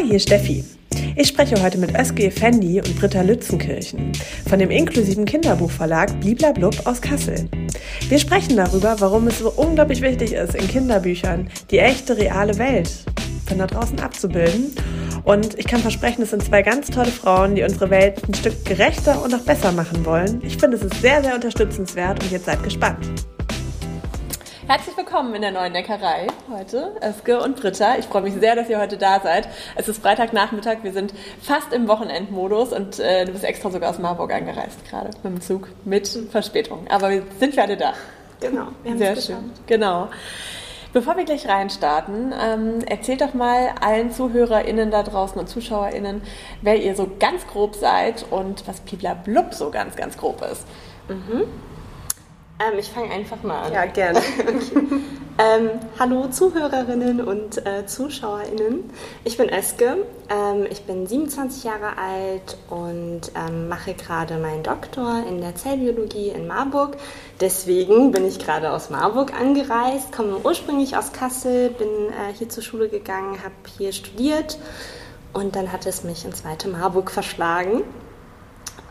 Hi, hier Steffi. Ich spreche heute mit Özge Effendi und Britta Lützenkirchen von dem inklusiven Kinderbuchverlag Bliblablub aus Kassel. Wir sprechen darüber, warum es so unglaublich wichtig ist, in Kinderbüchern die echte, reale Welt von da draußen abzubilden. Und ich kann versprechen, es sind zwei ganz tolle Frauen, die unsere Welt ein Stück gerechter und auch besser machen wollen. Ich finde, es ist sehr, sehr unterstützenswert und jetzt seid gespannt. Herzlich willkommen in der neuen Neckerei heute, Eske und Britta. Ich freue mich sehr, dass ihr heute da seid. Es ist Freitagnachmittag, wir sind fast im Wochenendmodus und äh, du bist extra sogar aus Marburg angereist gerade mit dem Zug mit Verspätung. Aber wir sind wir alle da. Genau, wir haben sehr schön. Genau. Bevor wir gleich reinstarten, ähm, erzählt doch mal allen ZuhörerInnen da draußen und ZuschauerInnen, wer ihr so ganz grob seid und was Pibla Blub so ganz, ganz grob ist. Mhm. Ähm, ich fange einfach mal an. Ja, gerne. okay. ähm, hallo Zuhörerinnen und äh, ZuschauerInnen. Ich bin Eske. Ähm, ich bin 27 Jahre alt und ähm, mache gerade meinen Doktor in der Zellbiologie in Marburg. Deswegen bin ich gerade aus Marburg angereist, komme ursprünglich aus Kassel, bin äh, hier zur Schule gegangen, habe hier studiert und dann hat es mich ins weite Marburg verschlagen.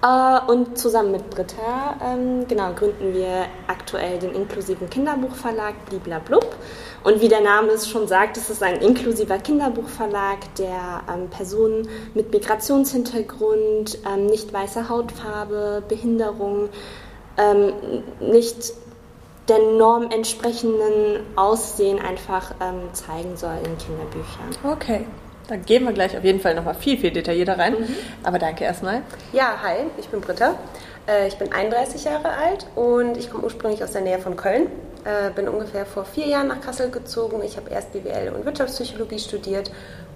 Äh, und zusammen mit Britta ähm, genau, gründen wir aktuell den inklusiven Kinderbuchverlag Bliblablub. Und wie der Name es schon sagt, ist es ein inklusiver Kinderbuchverlag, der ähm, Personen mit Migrationshintergrund, ähm, nicht weißer Hautfarbe, Behinderung, ähm, nicht der Norm entsprechenden Aussehen einfach ähm, zeigen soll in Kinderbüchern. Okay. Da gehen wir gleich auf jeden Fall nochmal viel, viel detaillierter rein. Mhm. Aber danke erstmal. Ja, hi, ich bin Britta. Äh, ich bin 31 Jahre alt und ich komme ursprünglich aus der Nähe von Köln. Äh, bin ungefähr vor vier Jahren nach Kassel gezogen. Ich habe erst BWL und Wirtschaftspsychologie studiert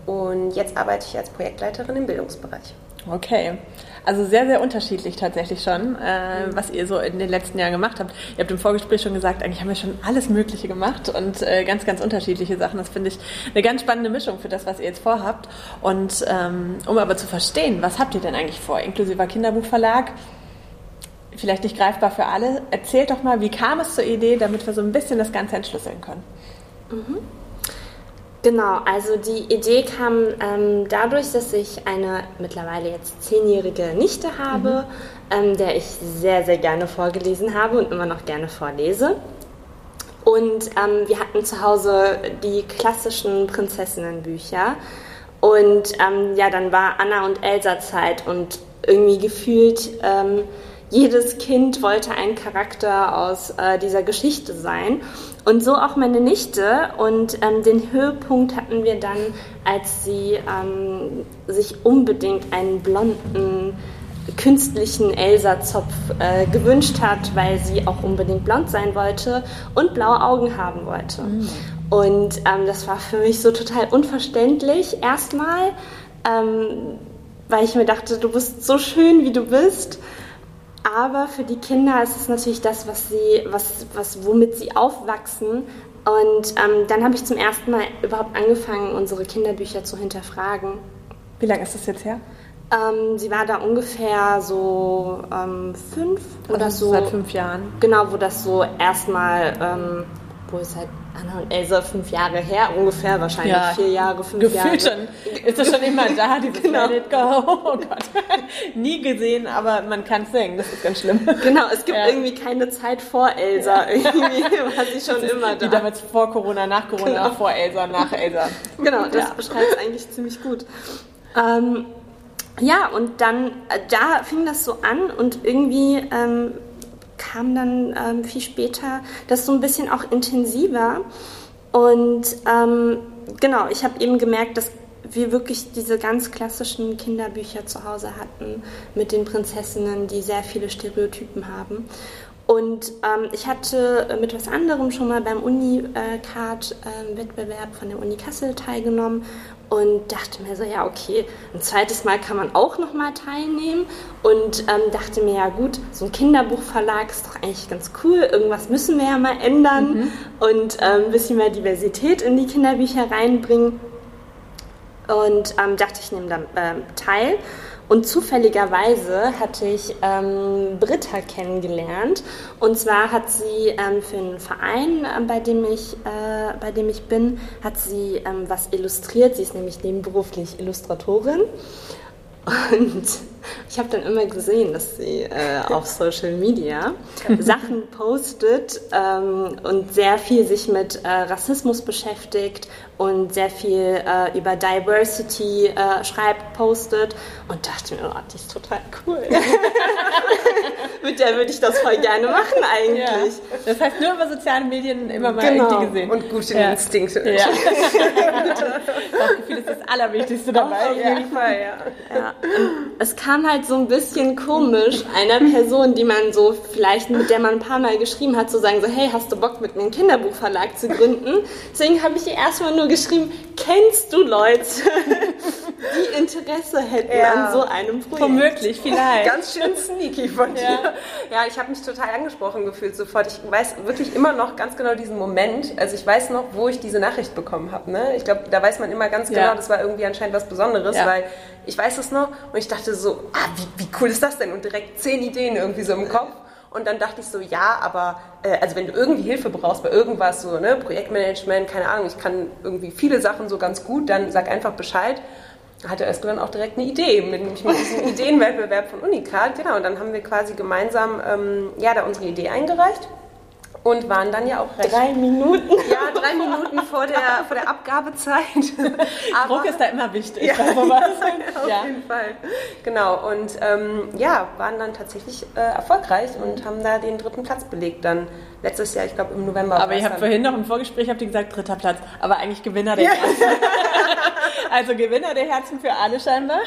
und jetzt arbeite ich als Projektleiterin im Bildungsbereich. Okay, also sehr, sehr unterschiedlich tatsächlich schon, äh, was ihr so in den letzten Jahren gemacht habt. Ihr habt im Vorgespräch schon gesagt, eigentlich haben wir schon alles Mögliche gemacht und äh, ganz, ganz unterschiedliche Sachen. Das finde ich eine ganz spannende Mischung für das, was ihr jetzt vorhabt. Und ähm, um aber zu verstehen, was habt ihr denn eigentlich vor, inklusiver Kinderbuchverlag? Vielleicht nicht greifbar für alle. Erzählt doch mal, wie kam es zur Idee, damit wir so ein bisschen das Ganze entschlüsseln können. Mhm. Genau, also die Idee kam ähm, dadurch, dass ich eine mittlerweile jetzt zehnjährige Nichte habe, mhm. ähm, der ich sehr, sehr gerne vorgelesen habe und immer noch gerne vorlese. Und ähm, wir hatten zu Hause die klassischen Prinzessinnenbücher. Und ähm, ja, dann war Anna und Elsa Zeit und irgendwie gefühlt ähm, jedes Kind wollte ein Charakter aus äh, dieser Geschichte sein. Und so auch meine Nichte. Und ähm, den Höhepunkt hatten wir dann, als sie ähm, sich unbedingt einen blonden, künstlichen Elsa-Zopf äh, gewünscht hat, weil sie auch unbedingt blond sein wollte und blaue Augen haben wollte. Mhm. Und ähm, das war für mich so total unverständlich. Erstmal, ähm, weil ich mir dachte, du bist so schön, wie du bist. Aber für die Kinder ist es natürlich das, was sie, was, was, womit sie aufwachsen. Und ähm, dann habe ich zum ersten Mal überhaupt angefangen, unsere Kinderbücher zu hinterfragen. Wie lange ist das jetzt her? Ähm, sie war da ungefähr so ähm, fünf also oder so. Seit fünf Jahren. Genau, wo das so erstmal, ähm, wo es halt Anna und Elsa fünf Jahre her, ungefähr wahrscheinlich ja, vier Jahre, fünf gefühlt Jahre. schon. Ist das schon immer da, dieses genau. Let Go? Oh Gott. Nie gesehen, aber man kann es singen, das ist ganz schlimm. Genau, es gibt ja. irgendwie keine Zeit vor Elsa. Irgendwie war sie schon immer da. Die damals vor Corona, nach Corona, genau. vor Elsa, nach Elsa. Genau, das ja. beschreibt es eigentlich ziemlich gut. Ähm, ja, und dann, äh, da fing das so an und irgendwie ähm, kam dann ähm, viel später das so ein bisschen auch intensiver. Und ähm, genau, ich habe eben gemerkt, dass wir wirklich diese ganz klassischen Kinderbücher zu Hause hatten mit den Prinzessinnen, die sehr viele Stereotypen haben. Und ähm, ich hatte mit was anderem schon mal beim Unicard-Wettbewerb ähm, von der Uni Kassel teilgenommen und dachte mir so, ja, okay, ein zweites Mal kann man auch noch mal teilnehmen und ähm, dachte mir, ja gut, so ein Kinderbuchverlag ist doch eigentlich ganz cool, irgendwas müssen wir ja mal ändern mhm. und ähm, ein bisschen mehr Diversität in die Kinderbücher reinbringen und ähm, dachte, ich nehme da ähm, teil Und zufälligerweise hatte ich ähm, Britta kennengelernt. Und zwar hat sie ähm, für einen Verein, äh, bei, dem ich, äh, bei dem ich bin, hat sie ähm, was illustriert. Sie ist nämlich nebenberuflich Illustratorin. Und ich habe dann immer gesehen, dass sie äh, auf Social Media Sachen postet ähm, und sehr viel sich mit äh, Rassismus beschäftigt und sehr viel äh, über Diversity äh, schreibt, postet und dachte mir, oh, die ist total cool. mit der würde ich das voll gerne machen eigentlich. Ja. Das heißt, nur über soziale Medien immer mal genau. irgendwie gesehen. Und gute ja. Instinkte. Ja. das Gefühl ist das Allerwichtigste dabei. Auf jeden Fall, ja. ja. Es kam halt so ein bisschen komisch, einer Person, die man so vielleicht, mit der man ein paar Mal geschrieben hat, zu sagen so, hey, hast du Bock mit mir einen Kinderbuchverlag zu gründen? Deswegen habe ich ihr erstmal nur geschrieben, kennst du Leute, die Interesse hätten ja. an so einem Projekt? Womöglich, vielleicht. Ganz schön sneaky von dir. Ja, ja ich habe mich total angesprochen gefühlt sofort. Ich weiß wirklich immer noch ganz genau diesen Moment. Also ich weiß noch, wo ich diese Nachricht bekommen habe. Ne? Ich glaube, da weiß man immer ganz genau, ja. das war irgendwie anscheinend was Besonderes, weil ich weiß es noch und ich dachte so, ah, wie, wie cool ist das denn? Und direkt zehn Ideen irgendwie so im Kopf. Und dann dachte ich so, ja, aber äh, also wenn du irgendwie Hilfe brauchst bei irgendwas, so ne, Projektmanagement, keine Ahnung, ich kann irgendwie viele Sachen so ganz gut, dann sag einfach Bescheid. Hatte Esko dann auch direkt eine Idee, mit, mit diesem Ideenwettbewerb von Unicard, genau. Und dann haben wir quasi gemeinsam ähm, ja, da unsere Idee eingereicht und waren dann ja auch recht. Drei Minuten? Ja, drei Minuten vor der, vor der Abgabezeit. Aber, Druck ist da immer wichtig. Ja, auf ja. jeden Fall. Genau, und ähm, ja, waren dann tatsächlich äh, erfolgreich und haben da den dritten Platz belegt dann letztes Jahr, ich glaube im November. Aber ihr habt vorhin noch im Vorgespräch, habt ihr gesagt, dritter Platz, aber eigentlich Gewinner der Herzen. also Gewinner der Herzen für alle scheinbar.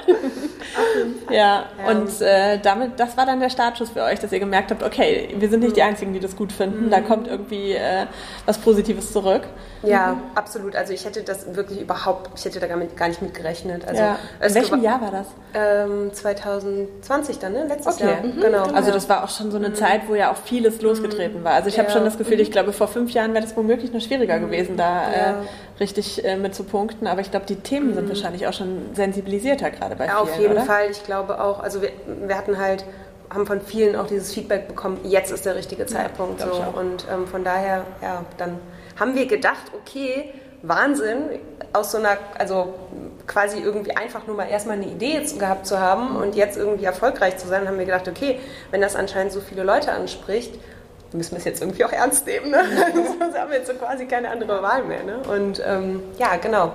ja, und äh, damit, das war dann der Startschuss für euch, dass ihr gemerkt habt, okay, wir sind nicht die Einzigen, die das gut finden, mhm. da kommt irgendwie äh, was Positives zurück. Ja, mhm. absolut. Also ich hätte das wirklich überhaupt, ich hätte da gar, mit, gar nicht mit gerechnet. Also ja. In welchem Jahr war das? Ähm, 2020 dann, ne? Letztes okay. Jahr. Mhm. Genau. Also das war auch schon so eine mhm. Zeit, wo ja auch vieles losgetreten war. Also ich habe schon das Gefühl, ich mhm. glaube, vor fünf Jahren wäre das womöglich noch schwieriger mhm. gewesen, da äh, richtig äh, mit zu punkten. Aber ich glaube, die Themen sind wahrscheinlich auch schon sensibilisierter gerade bei vielen, Auf jeden oder? Fall. Ich glaube auch, also wir, wir hatten halt haben von vielen auch dieses Feedback bekommen, jetzt ist der richtige Zeitpunkt. Ja, so. Und ähm, von daher, ja, dann haben wir gedacht, okay, Wahnsinn, aus so einer, also quasi irgendwie einfach nur mal erstmal eine Idee gehabt zu haben und jetzt irgendwie erfolgreich zu sein, haben wir gedacht, okay, wenn das anscheinend so viele Leute anspricht, müssen wir es jetzt irgendwie auch ernst nehmen. Ne? Sonst haben wir jetzt so quasi keine andere Wahl mehr. Ne? Und ähm, ja, genau.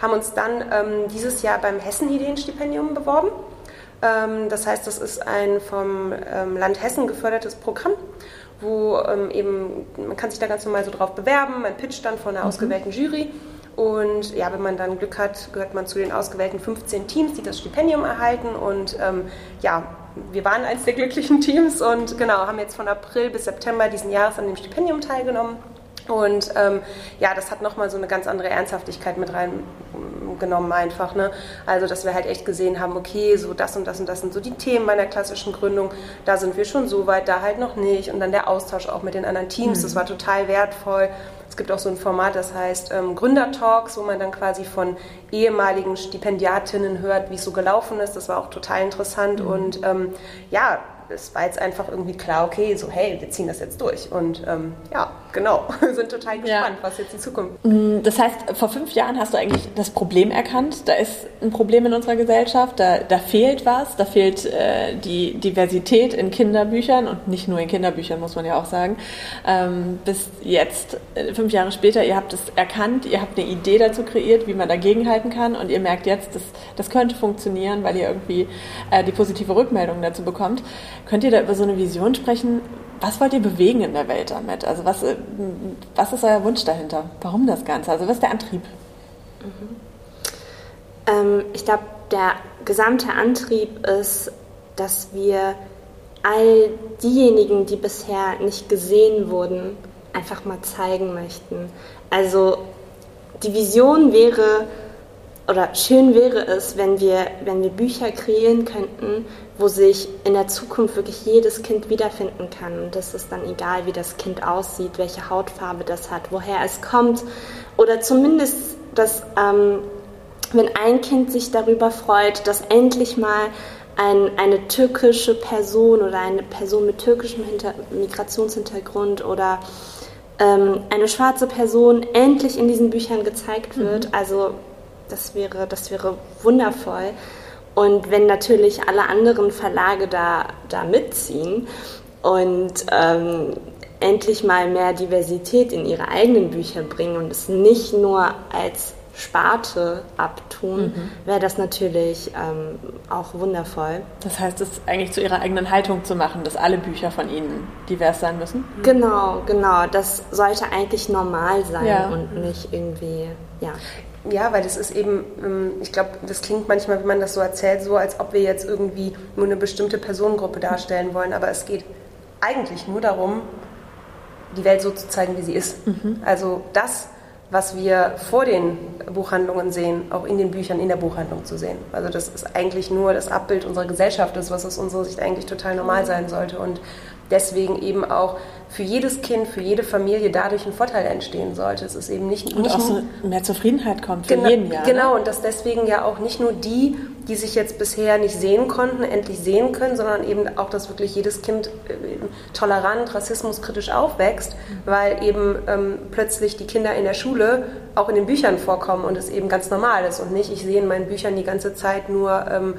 Haben uns dann ähm, dieses Jahr beim Hessen-Ideenstipendium beworben. Ähm, das heißt, das ist ein vom ähm, Land Hessen gefördertes Programm wo ähm, eben, man kann sich da ganz normal so drauf bewerben, man pitcht dann vor einer mhm. ausgewählten Jury und ja, wenn man dann Glück hat, gehört man zu den ausgewählten 15 Teams, die das Stipendium erhalten und ähm, ja, wir waren eins der glücklichen Teams und genau, haben jetzt von April bis September diesen Jahres an dem Stipendium teilgenommen. Und ähm, ja, das hat nochmal so eine ganz andere Ernsthaftigkeit mit reingenommen einfach. Ne? Also, dass wir halt echt gesehen haben, okay, so das und das und das sind so die Themen meiner klassischen Gründung. Da sind wir schon so weit, da halt noch nicht. Und dann der Austausch auch mit den anderen Teams, mhm. das war total wertvoll. Es gibt auch so ein Format, das heißt ähm, Gründertalks, wo man dann quasi von ehemaligen Stipendiatinnen hört, wie es so gelaufen ist. Das war auch total interessant. Mhm. Und ähm, ja, es war jetzt einfach irgendwie klar, okay, so hey, wir ziehen das jetzt durch. Und ähm, ja, genau, wir sind total gespannt, ja. was jetzt die Zukunft. Mm, das heißt, vor fünf Jahren hast du eigentlich das Problem erkannt. Da ist ein Problem in unserer Gesellschaft, da, da fehlt was, da fehlt äh, die Diversität in Kinderbüchern und nicht nur in Kinderbüchern, muss man ja auch sagen. Ähm, bis jetzt, äh, fünf Jahre später, ihr habt es erkannt, ihr habt eine Idee dazu kreiert, wie man dagegenhalten kann und ihr merkt jetzt, das, das könnte funktionieren, weil ihr irgendwie äh, die positive Rückmeldung dazu bekommt. Könnt ihr da über so eine Vision sprechen? Was wollt ihr bewegen in der Welt damit? Also was, äh, was ist euer Wunsch dahinter? Warum das Ganze? Also was ist der Antrieb? Mhm. Ähm, ich glaube, der gesamte Antrieb ist, dass wir all diejenigen, die bisher nicht gesehen wurden, einfach mal zeigen möchten. Also die Vision wäre, oder schön wäre es, wenn wir, wenn wir Bücher kreieren könnten, wo sich in der Zukunft wirklich jedes Kind wiederfinden kann. Und das ist dann egal, wie das Kind aussieht, welche Hautfarbe das hat, woher es kommt. Oder zumindest, dass ähm, wenn ein Kind sich darüber freut, dass endlich mal ein, eine türkische Person oder eine Person mit türkischem Hinter Migrationshintergrund oder ähm, eine schwarze Person endlich in diesen Büchern gezeigt wird. Mhm. Also das wäre, das wäre wundervoll. Und wenn natürlich alle anderen Verlage da, da mitziehen und ähm, endlich mal mehr Diversität in ihre eigenen Bücher bringen und es nicht nur als Sparte abtun, mhm. wäre das natürlich ähm, auch wundervoll. Das heißt, es eigentlich zu ihrer eigenen Haltung zu machen, dass alle Bücher von ihnen divers sein müssen? Genau, genau. Das sollte eigentlich normal sein ja. und nicht irgendwie, ja. Ja, weil das ist eben, ähm, ich glaube, das klingt manchmal, wenn man das so erzählt, so, als ob wir jetzt irgendwie nur eine bestimmte Personengruppe darstellen wollen. Aber es geht eigentlich nur darum, die Welt so zu zeigen, wie sie ist. Mhm. Also das, was wir vor den Buchhandlungen sehen, auch in den Büchern in der Buchhandlung zu sehen. Also das ist eigentlich nur das Abbild unserer Gesellschaft, ist, was aus unserer Sicht eigentlich total normal sein sollte. Und deswegen eben auch für jedes Kind, für jede Familie dadurch ein Vorteil entstehen sollte. Es ist eben nicht, und nicht auch so mehr Zufriedenheit kommt für genau, jeden Jahr. Genau, ne? und dass deswegen ja auch nicht nur die, die sich jetzt bisher nicht sehen konnten, endlich sehen können, sondern eben auch, dass wirklich jedes Kind äh, tolerant, rassismuskritisch aufwächst, weil eben ähm, plötzlich die Kinder in der Schule auch in den Büchern vorkommen und es eben ganz normal ist und nicht, ich sehe in meinen Büchern die ganze Zeit nur ähm,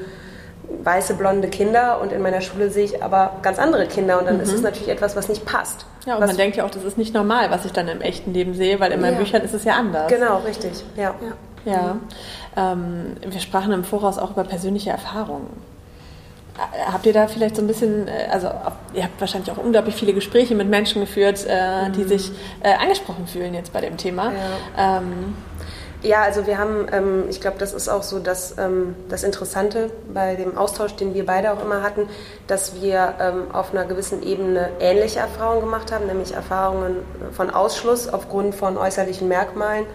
weiße, blonde Kinder und in meiner Schule sehe ich aber ganz andere Kinder und dann mhm. ist es natürlich etwas, was nicht passt. Ja, und man denkt ja auch, das ist nicht normal, was ich dann im echten Leben sehe, weil in meinen ja. Büchern ist es ja anders. Genau, richtig, ja. Ja, ja. Ähm, wir sprachen im Voraus auch über persönliche Erfahrungen. Äh, habt ihr da vielleicht so ein bisschen, äh, also ihr habt wahrscheinlich auch unglaublich viele Gespräche mit Menschen geführt, äh, die mhm. sich äh, angesprochen fühlen jetzt bei dem Thema. Ja. Ähm, ja, also wir haben, ähm, ich glaube, das ist auch so das, ähm, das Interessante bei dem Austausch, den wir beide auch immer hatten, dass wir ähm, auf einer gewissen Ebene ähnliche Erfahrungen gemacht haben, nämlich Erfahrungen von Ausschluss aufgrund von äußerlichen Merkmalen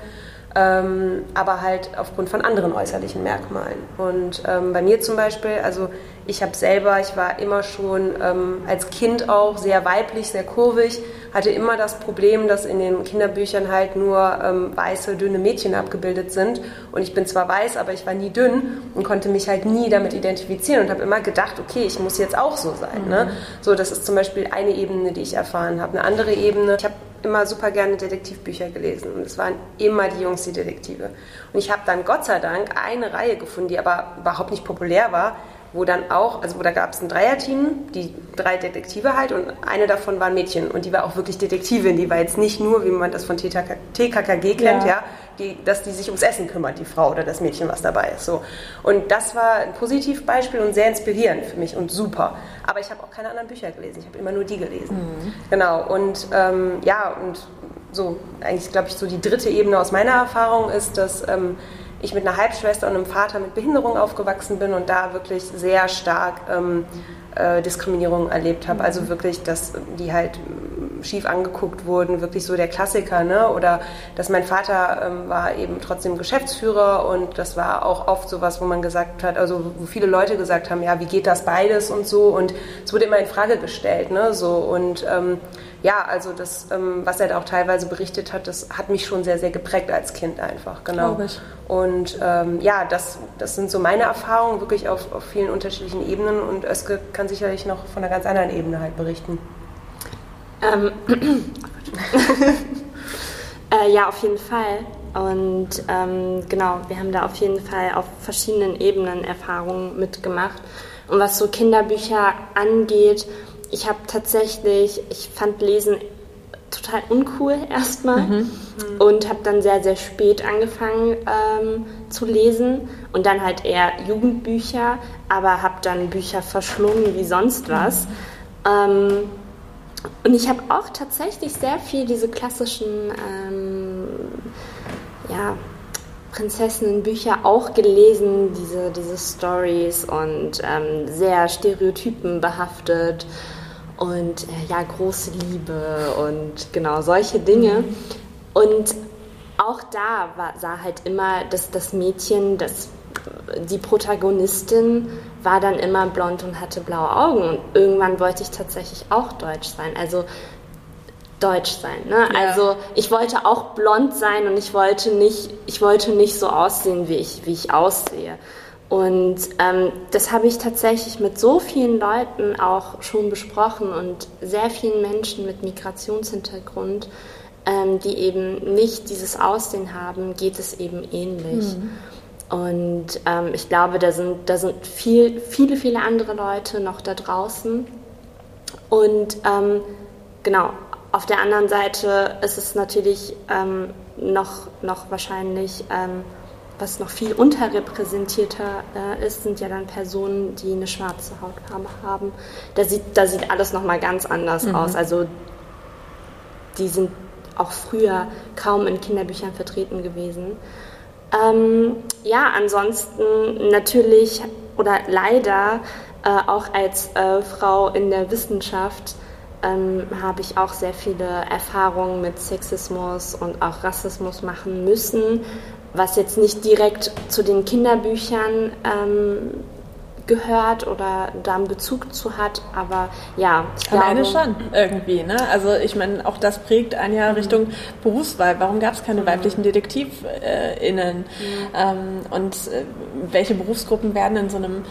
ähm, aber halt aufgrund von anderen äußerlichen Merkmalen. Und ähm, bei mir zum Beispiel, also ich habe selber, ich war immer schon ähm, als Kind auch sehr weiblich, sehr kurvig, hatte immer das Problem, dass in den Kinderbüchern halt nur ähm, weiße, dünne Mädchen abgebildet sind. Und ich bin zwar weiß, aber ich war nie dünn und konnte mich halt nie damit identifizieren und habe immer gedacht, okay, ich muss jetzt auch so sein. Ne? Mhm. Ne? So, das ist zum Beispiel eine Ebene, die ich erfahren habe. Eine andere Ebene, ich habe immer super gerne Detektivbücher gelesen und es waren immer die Jungs die Detektive. Und ich habe dann Gott sei Dank eine Reihe gefunden, die aber überhaupt nicht populär war, wo dann auch, also wo da gab es ein Dreierteam, die drei Detektive halt und eine davon war ein Mädchen und die war auch wirklich Detektivin, die war jetzt nicht nur, wie man das von TKKG kennt, ja, ja die, dass die sich ums Essen kümmert, die Frau oder das Mädchen, was dabei ist. So. Und das war ein Positivbeispiel und sehr inspirierend für mich und super. Aber ich habe auch keine anderen Bücher gelesen, ich habe immer nur die gelesen. Mhm. Genau, und ähm, ja, und so, eigentlich glaube ich, so die dritte Ebene aus meiner Erfahrung ist, dass ähm, ich mit einer Halbschwester und einem Vater mit Behinderung aufgewachsen bin und da wirklich sehr stark ähm, äh, Diskriminierung erlebt habe. Also wirklich, dass die halt schief angeguckt wurden, wirklich so der Klassiker, ne? Oder dass mein Vater ähm, war eben trotzdem Geschäftsführer und das war auch oft sowas, wo man gesagt hat, also wo viele Leute gesagt haben, ja, wie geht das beides und so und es wurde immer in Frage gestellt, ne? So und ähm, ja, also das, ähm, was er da auch teilweise berichtet hat, das hat mich schon sehr, sehr geprägt als Kind einfach, genau. Und ähm, ja, das, das sind so meine Erfahrungen wirklich auf, auf vielen unterschiedlichen Ebenen und Özge kann sicherlich noch von einer ganz anderen Ebene halt berichten. Ähm, äh, ja, auf jeden Fall. Und ähm, genau, wir haben da auf jeden Fall auf verschiedenen Ebenen Erfahrungen mitgemacht. Und was so Kinderbücher angeht, ich habe tatsächlich, ich fand Lesen total uncool erstmal mhm. und habe dann sehr, sehr spät angefangen ähm, zu lesen und dann halt eher Jugendbücher, aber habe dann Bücher verschlungen wie sonst was. Mhm. Ähm, und ich habe auch tatsächlich sehr viel diese klassischen ähm, ja, Prinzessinnenbücher auch gelesen, diese, diese Stories und ähm, sehr stereotypenbehaftet und äh, ja, große Liebe und genau solche Dinge. Und auch da war, sah halt immer dass das Mädchen, das, die Protagonistin war dann immer blond und hatte blaue Augen. Und irgendwann wollte ich tatsächlich auch deutsch sein. Also deutsch sein. Ne? Ja. Also ich wollte auch blond sein und ich wollte nicht, ich wollte nicht so aussehen, wie ich, wie ich aussehe. Und ähm, das habe ich tatsächlich mit so vielen Leuten auch schon besprochen und sehr vielen Menschen mit Migrationshintergrund, ähm, die eben nicht dieses Aussehen haben, geht es eben ähnlich. Mhm. Und ähm, ich glaube, da sind, da sind viel, viele, viele andere Leute noch da draußen. Und ähm, genau, auf der anderen Seite ist es natürlich ähm, noch, noch wahrscheinlich ähm, was noch viel unterrepräsentierter äh, ist, sind ja dann Personen, die eine schwarze Hautfarbe haben. Da sieht, da sieht alles nochmal ganz anders mhm. aus. Also die sind auch früher kaum in Kinderbüchern vertreten gewesen. Ähm, ja, ansonsten natürlich oder leider äh, auch als äh, Frau in der Wissenschaft ähm, habe ich auch sehr viele Erfahrungen mit Sexismus und auch Rassismus machen müssen, was jetzt nicht direkt zu den Kinderbüchern ähm, gehört oder da einen Bezug zu hat, aber ja, ich Alleine glaube, schon irgendwie, ne? Also ich meine, auch das prägt ein Jahr mhm. Richtung Berufswahl. Warum gab es keine mhm. weiblichen DetektivInnen? Mhm. Ähm, und äh, welche Berufsgruppen werden in so einem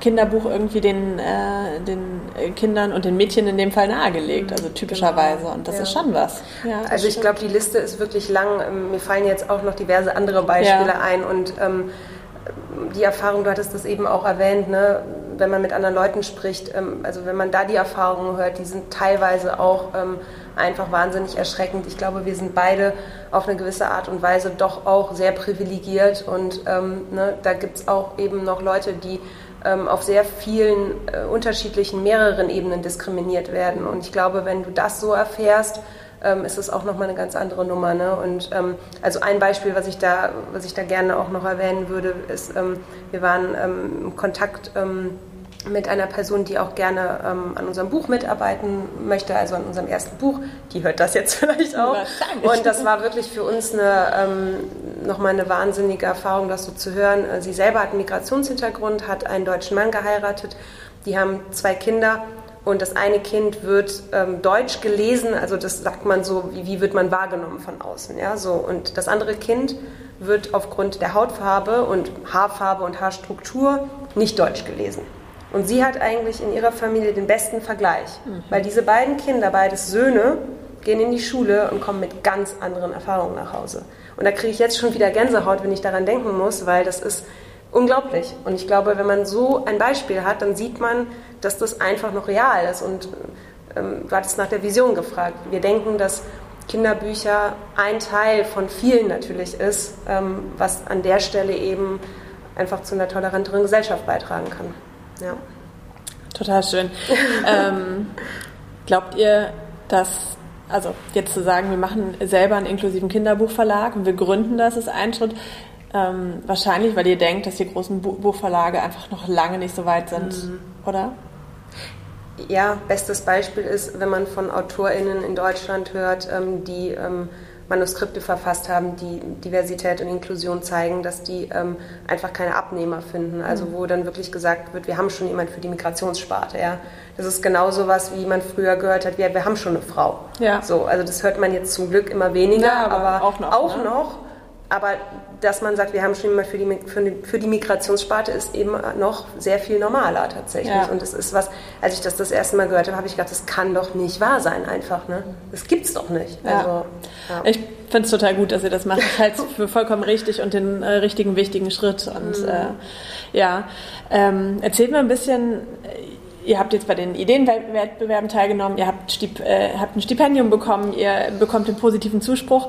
Kinderbuch irgendwie den, äh, den Kindern und den Mädchen in dem Fall nahegelegt, also typischerweise. Genau. Und das ja. ist schon was. Ja, also ich glaube, die Liste ist wirklich lang. Ähm, mir fallen jetzt auch noch diverse andere Beispiele ja. ein und ähm, die Erfahrung, du hattest das eben auch erwähnt, ne, wenn man mit anderen Leuten spricht, ähm, also wenn man da die Erfahrungen hört, die sind teilweise auch ähm, einfach wahnsinnig erschreckend. Ich glaube, wir sind beide auf eine gewisse Art und Weise doch auch sehr privilegiert und ähm, ne, da gibt es auch eben noch Leute, die ähm, auf sehr vielen äh, unterschiedlichen, mehreren Ebenen diskriminiert werden. Und ich glaube, wenn du das so erfährst, ähm, ist es auch nochmal eine ganz andere Nummer. Ne? Und ähm, also ein Beispiel, was ich da, was ich da gerne auch noch erwähnen würde, ist, ähm, wir waren ähm, im Kontakt ähm, mit einer Person, die auch gerne ähm, an unserem Buch mitarbeiten möchte, also an unserem ersten Buch. Die hört das jetzt vielleicht auch. Und das war wirklich für uns eine, ähm, nochmal eine wahnsinnige Erfahrung, das so zu hören. Sie selber hat einen Migrationshintergrund, hat einen deutschen Mann geheiratet. Die haben zwei Kinder und das eine Kind wird ähm, deutsch gelesen, also das sagt man so, wie, wie wird man wahrgenommen von außen. Ja? So, und das andere Kind wird aufgrund der Hautfarbe und Haarfarbe und Haarstruktur nicht deutsch gelesen. Und sie hat eigentlich in ihrer Familie den besten Vergleich, mhm. weil diese beiden Kinder, beides Söhne, gehen in die Schule und kommen mit ganz anderen Erfahrungen nach Hause. Und da kriege ich jetzt schon wieder Gänsehaut, wenn ich daran denken muss, weil das ist unglaublich. Und ich glaube, wenn man so ein Beispiel hat, dann sieht man, dass das einfach noch real ist. Und ähm, du hattest nach der Vision gefragt. Wir denken, dass Kinderbücher ein Teil von vielen natürlich ist, ähm, was an der Stelle eben einfach zu einer toleranteren Gesellschaft beitragen kann. Ja. Total schön. ähm, glaubt ihr, dass, also jetzt zu sagen, wir machen selber einen inklusiven Kinderbuchverlag und wir gründen das, ist ein Schritt. Ähm, wahrscheinlich, weil ihr denkt, dass die großen Buchverlage einfach noch lange nicht so weit sind, mhm. Oder? Ja, bestes Beispiel ist, wenn man von AutorInnen in Deutschland hört, ähm, die ähm, Manuskripte verfasst haben, die Diversität und Inklusion zeigen, dass die ähm, einfach keine Abnehmer finden. Also mhm. wo dann wirklich gesagt wird, wir haben schon jemand für die Migrationssparte. Ja? Das ist genauso was, wie man früher gehört hat, wir, wir haben schon eine Frau. Ja. So, also das hört man jetzt zum Glück immer weniger, ja, aber, aber, auch noch. Auch ne? noch aber dass man sagt, wir haben schon jemand für die, für die, für die Migrationssparte, ist eben noch sehr viel normaler tatsächlich. Ja. Und das ist was, als ich das das erste Mal gehört habe, habe ich gedacht, das kann doch nicht wahr sein einfach. Ne? Das gibt's doch nicht. Ja. Also, ja. Ich finde es total gut, dass ihr das macht. Ich halte es für vollkommen richtig und den äh, richtigen, wichtigen Schritt. Und mhm. äh, ja, ähm, erzählt mir ein bisschen ihr habt jetzt bei den Ideenwettbewerben teilgenommen, ihr habt, Stip, äh, habt ein Stipendium bekommen, ihr bekommt den positiven Zuspruch.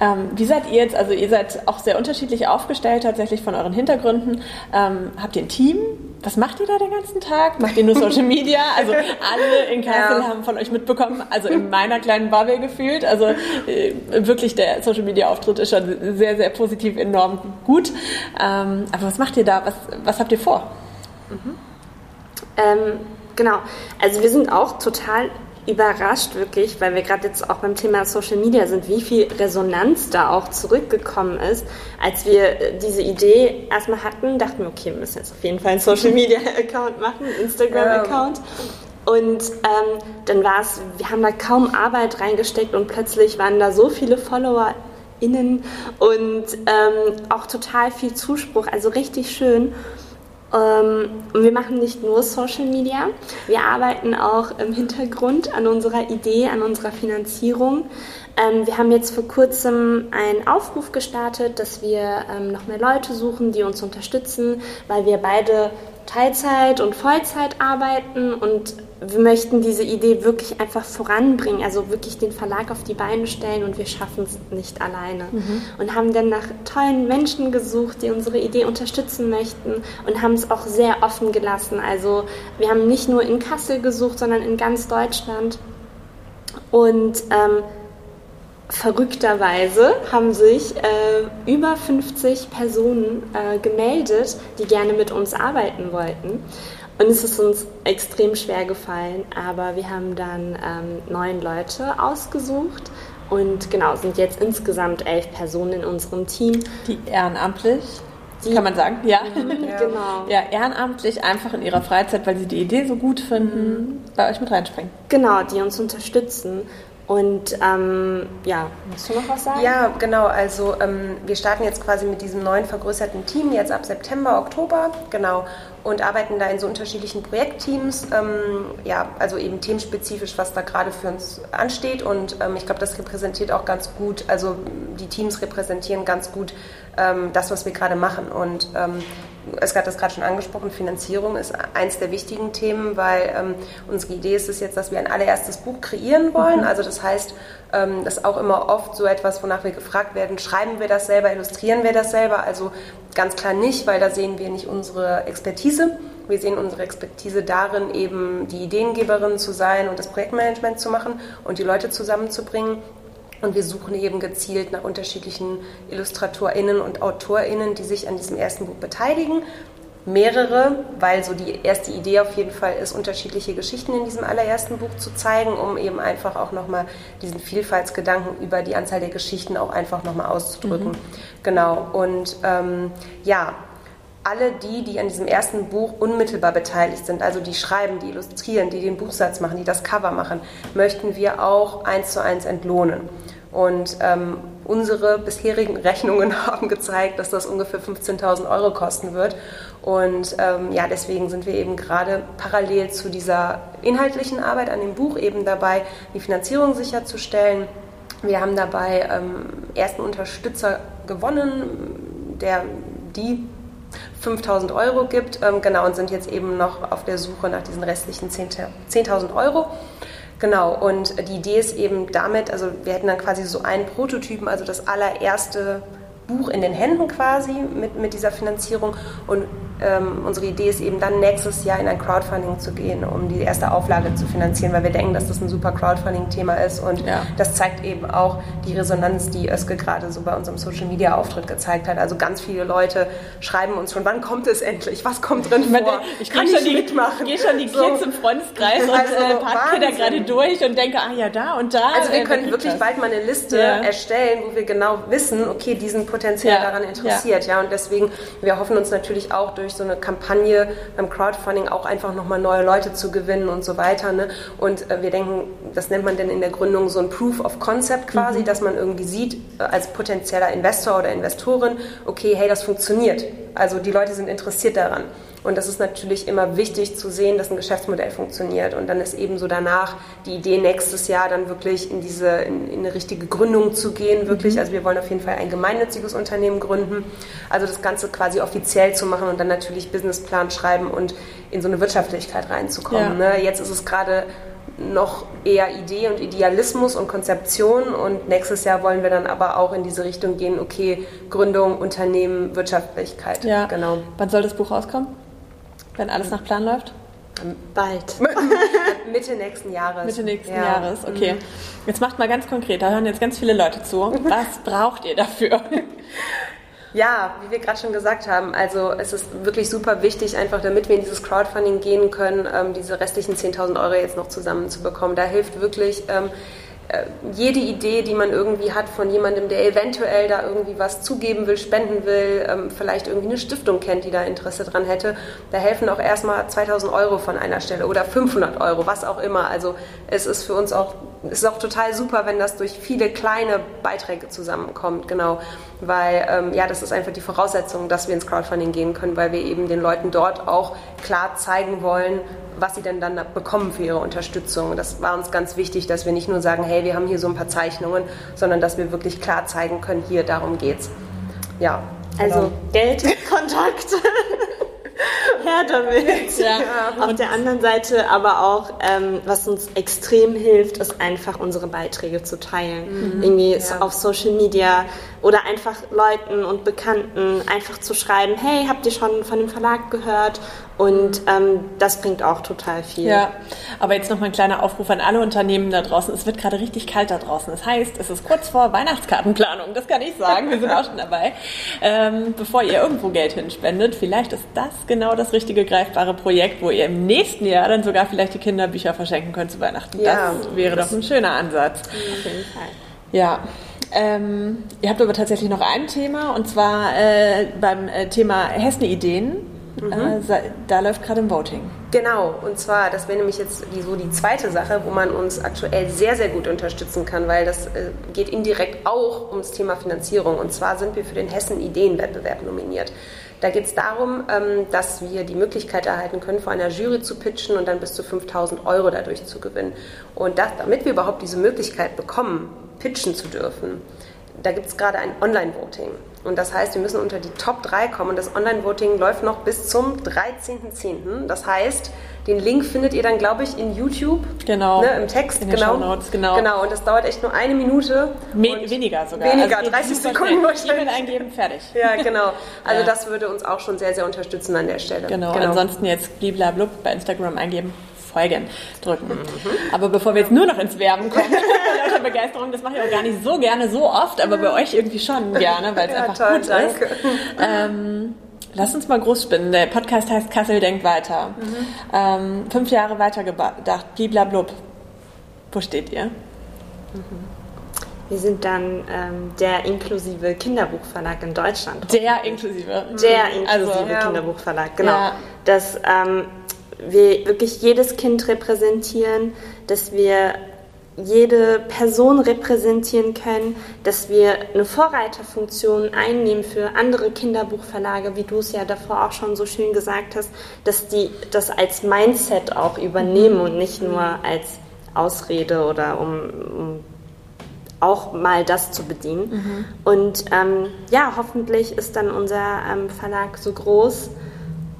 Ähm, wie seid ihr jetzt, also ihr seid auch sehr unterschiedlich aufgestellt tatsächlich von euren Hintergründen. Ähm, habt ihr ein Team? Was macht ihr da den ganzen Tag? Macht ihr nur Social Media? Also alle in Kassel ja. haben von euch mitbekommen, also in meiner kleinen Bubble gefühlt. Also äh, wirklich der Social Media Auftritt ist schon sehr, sehr positiv, enorm gut. Ähm, aber was macht ihr da? Was, was habt ihr vor? Mhm. Genau, also wir sind auch total überrascht wirklich, weil wir gerade jetzt auch beim Thema Social Media sind, wie viel Resonanz da auch zurückgekommen ist. Als wir äh, diese Idee erstmal hatten, dachten wir, okay, wir müssen jetzt auf jeden Fall einen Social Media Account machen, Instagram Account. Und ähm, dann war es, wir haben da kaum Arbeit reingesteckt und plötzlich waren da so viele Follower innen und ähm, auch total viel Zuspruch, also richtig schön. Ähm, und wir machen nicht nur Social Media, wir arbeiten auch im Hintergrund an unserer Idee, an unserer Finanzierung. Ähm, wir haben jetzt vor kurzem einen Aufruf gestartet, dass wir ähm, noch mehr Leute suchen, die uns unterstützen, weil wir beide Teilzeit und Vollzeit arbeiten und wir möchten diese Idee wirklich einfach voranbringen, also wirklich den Verlag auf die Beine stellen und wir schaffen es nicht alleine. Mhm. Und haben dann nach tollen Menschen gesucht, die unsere Idee unterstützen möchten und haben es auch sehr offen gelassen. Also wir haben nicht nur in Kassel gesucht, sondern in ganz Deutschland. Und ähm, verrückterweise haben sich äh, über 50 Personen äh, gemeldet, die gerne mit uns arbeiten wollten. Und es ist uns extrem schwer gefallen, aber wir haben dann ähm, neun Leute ausgesucht und genau, sind jetzt insgesamt elf Personen in unserem Team. Die ehrenamtlich die, kann man sagen, ja. Mhm, ja. Genau. Ja, ehrenamtlich einfach in ihrer Freizeit, weil sie die Idee so gut finden, mhm. bei euch mit reinspringen. Genau, die uns unterstützen. Und ähm, ja, musst du noch was sagen? Ja, genau. Also ähm, wir starten jetzt quasi mit diesem neuen vergrößerten Team jetzt ab September, Oktober, genau, und arbeiten da in so unterschiedlichen Projektteams. Ähm, ja, also eben themenspezifisch, was da gerade für uns ansteht. Und ähm, ich glaube, das repräsentiert auch ganz gut. Also die Teams repräsentieren ganz gut ähm, das, was wir gerade machen. Und ähm, es hat das gerade schon angesprochen, Finanzierung ist eins der wichtigen Themen, weil ähm, unsere Idee ist es jetzt, dass wir ein allererstes Buch kreieren wollen. Mhm. Also das heißt, ähm, das ist auch immer oft so etwas, wonach wir gefragt werden, schreiben wir das selber, illustrieren wir das selber? Also ganz klar nicht, weil da sehen wir nicht unsere Expertise. Wir sehen unsere Expertise darin, eben die Ideengeberin zu sein und das Projektmanagement zu machen und die Leute zusammenzubringen. Und wir suchen eben gezielt nach unterschiedlichen IllustratorInnen und AutorInnen, die sich an diesem ersten Buch beteiligen. Mehrere, weil so die erste Idee auf jeden Fall ist, unterschiedliche Geschichten in diesem allerersten Buch zu zeigen, um eben einfach auch nochmal diesen Vielfaltsgedanken über die Anzahl der Geschichten auch einfach nochmal auszudrücken. Mhm. Genau. Und ähm, ja, alle die, die an diesem ersten Buch unmittelbar beteiligt sind, also die schreiben, die illustrieren, die den Buchsatz machen, die das Cover machen, möchten wir auch eins zu eins entlohnen. Und ähm, unsere bisherigen Rechnungen haben gezeigt, dass das ungefähr 15.000 Euro kosten wird. Und ähm, ja, deswegen sind wir eben gerade parallel zu dieser inhaltlichen Arbeit an dem Buch eben dabei, die Finanzierung sicherzustellen. Wir haben dabei ähm, ersten Unterstützer gewonnen, der die 5000 Euro gibt, ähm, genau, und sind jetzt eben noch auf der Suche nach diesen restlichen 10.000 Euro. Genau, und die Idee ist eben damit, also wir hätten dann quasi so einen Prototypen, also das allererste Buch in den Händen quasi mit, mit dieser Finanzierung. Und ähm, unsere Idee ist eben dann nächstes Jahr in ein Crowdfunding zu gehen, um die erste Auflage zu finanzieren, weil wir denken, dass das ein super Crowdfunding-Thema ist und ja. das zeigt eben auch die Resonanz, die Özge gerade so bei unserem Social-Media-Auftritt gezeigt hat. Also ganz viele Leute schreiben uns schon, wann kommt es endlich? Was kommt drin vor? Ich kann ich mitmachen? Ich gehe schon die so. Kids im Freundeskreis und also, äh, parke da gerade durch und denke, ah ja, da und da. Also wir äh, können wirklich das. bald mal eine Liste ja. erstellen, wo wir genau wissen, okay, die sind potenziell ja. daran interessiert. Ja. und deswegen, wir hoffen uns natürlich auch durch durch so eine Kampagne beim Crowdfunding auch einfach nochmal neue Leute zu gewinnen und so weiter. Ne? Und äh, wir denken, das nennt man denn in der Gründung so ein Proof of Concept quasi, mhm. dass man irgendwie sieht, äh, als potenzieller Investor oder Investorin, okay, hey, das funktioniert. Also die Leute sind interessiert daran. Und das ist natürlich immer wichtig zu sehen, dass ein Geschäftsmodell funktioniert. Und dann ist eben so danach die Idee, nächstes Jahr dann wirklich in diese, in, in eine richtige Gründung zu gehen, wirklich. Mhm. Also wir wollen auf jeden Fall ein gemeinnütziges Unternehmen gründen. Also das Ganze quasi offiziell zu machen und dann natürlich Businessplan schreiben und in so eine Wirtschaftlichkeit reinzukommen. Ja. Ne? Jetzt ist es gerade noch eher Idee und Idealismus und Konzeption und nächstes Jahr wollen wir dann aber auch in diese Richtung gehen, okay, Gründung, Unternehmen, Wirtschaftlichkeit. Ja. Genau. Wann soll das Buch rauskommen? Wenn alles nach Plan läuft? Bald. Mitte nächsten Jahres. Mitte nächsten ja. Jahres, okay. Mhm. Jetzt macht mal ganz konkret, da hören jetzt ganz viele Leute zu. Was braucht ihr dafür? Ja, wie wir gerade schon gesagt haben, also es ist wirklich super wichtig, einfach damit wir in dieses Crowdfunding gehen können, ähm, diese restlichen 10.000 Euro jetzt noch zusammenzubekommen. Da hilft wirklich ähm, äh, jede Idee, die man irgendwie hat von jemandem, der eventuell da irgendwie was zugeben will, spenden will, ähm, vielleicht irgendwie eine Stiftung kennt, die da Interesse dran hätte, da helfen auch erstmal 2000 Euro von einer Stelle oder 500 Euro, was auch immer. Also es ist für uns auch, es ist auch total super, wenn das durch viele kleine Beiträge zusammenkommt, genau. Weil ähm, ja, das ist einfach die Voraussetzung, dass wir ins Crowdfunding gehen können, weil wir eben den Leuten dort auch klar zeigen wollen, was sie denn dann bekommen für ihre Unterstützung. Das war uns ganz wichtig, dass wir nicht nur sagen, hey, wir haben hier so ein paar Zeichnungen, sondern dass wir wirklich klar zeigen können, hier, darum geht's. Ja. Also genau. Geld, Kontakt. her damit. Ja. Auf der anderen Seite aber auch, ähm, was uns extrem hilft, ist einfach unsere Beiträge zu teilen. Mhm. Irgendwie ja. auf Social Media oder einfach Leuten und Bekannten einfach zu schreiben, hey, habt ihr schon von dem Verlag gehört? Und ähm, das bringt auch total viel. Ja, aber jetzt noch mal ein kleiner Aufruf an alle Unternehmen da draußen. Es wird gerade richtig kalt da draußen. Das heißt, es ist kurz vor Weihnachtskartenplanung. Das kann ich sagen. Wir sind auch schon dabei. Ähm, bevor ihr irgendwo Geld hinspendet, vielleicht ist das genau das richtige greifbare Projekt, wo ihr im nächsten Jahr dann sogar vielleicht die Kinderbücher verschenken könnt zu Weihnachten. Ja, das wäre das doch ein schöner Ansatz. Auf jeden Fall. Ja, ähm, ihr habt aber tatsächlich noch ein Thema und zwar äh, beim äh, Thema Hessen-Ideen. Mhm. Äh, da läuft gerade ein Voting. Genau, und zwar, das wäre nämlich jetzt die, so die zweite Sache, wo man uns aktuell sehr, sehr gut unterstützen kann, weil das äh, geht indirekt auch ums Thema Finanzierung. Und zwar sind wir für den Hessen-Ideenwettbewerb nominiert. Da geht es darum, ähm, dass wir die Möglichkeit erhalten können, vor einer Jury zu pitchen und dann bis zu 5000 Euro dadurch zu gewinnen. Und das, damit wir überhaupt diese Möglichkeit bekommen, pitchen zu dürfen, da gibt es gerade ein Online-Voting. Und das heißt, wir müssen unter die Top 3 kommen. Und das Online-Voting läuft noch bis zum 13.10. Das heißt, den Link findet ihr dann, glaube ich, in YouTube. Genau. Ne, Im Text. In genau. Shownotes, genau. Genau. Und das dauert echt nur eine Minute. Me weniger sogar. Weniger, also 30 Sekunden wahrscheinlich. Eingeben, fertig. Ja, genau. Also ja. das würde uns auch schon sehr, sehr unterstützen an der Stelle. Genau. genau. Ansonsten jetzt bliblablub bei Instagram eingeben. Folgen drücken. Mhm. Aber bevor wir jetzt nur noch ins Werben kommen, lauter Begeisterung, das mache ich auch gar nicht so gerne, so oft, aber bei euch irgendwie schon gerne, weil es ja, einfach toll, gut danke. ist. Ähm, Lass uns mal groß spinnen. Der Podcast heißt Kassel denkt weiter. Mhm. Ähm, fünf Jahre weitergedacht, bliblablub. Wo steht ihr? Mhm. Wir sind dann ähm, der inklusive Kinderbuchverlag in Deutschland. Der inklusive. Der inklusive also, Kinderbuchverlag, genau. Ja. Das ähm, wir wirklich jedes Kind repräsentieren, dass wir jede Person repräsentieren können, dass wir eine Vorreiterfunktion einnehmen für andere Kinderbuchverlage, wie du es ja davor auch schon so schön gesagt hast, dass die das als Mindset auch übernehmen und nicht nur als Ausrede oder um, um auch mal das zu bedienen. Mhm. Und ähm, ja, hoffentlich ist dann unser ähm, Verlag so groß,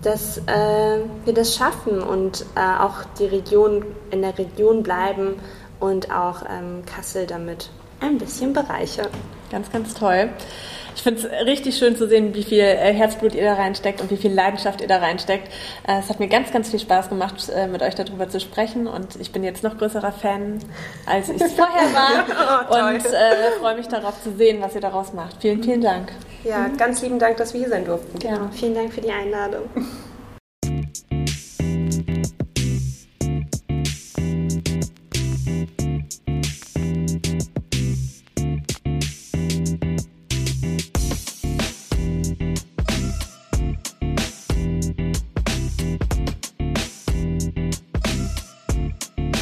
dass äh, wir das schaffen und äh, auch die Region in der Region bleiben und auch ähm, Kassel damit ein bisschen bereichern. Ganz, ganz toll. Ich finde es richtig schön zu sehen, wie viel äh, Herzblut ihr da reinsteckt und wie viel Leidenschaft ihr da reinsteckt. Äh, es hat mir ganz, ganz viel Spaß gemacht, äh, mit euch darüber zu sprechen und ich bin jetzt noch größerer Fan, als ich es vorher war oh, und äh, freue mich darauf zu sehen, was ihr daraus macht. Vielen, vielen Dank. Ja, ganz lieben Dank, dass wir hier sein durften. Ja, vielen Dank für die Einladung.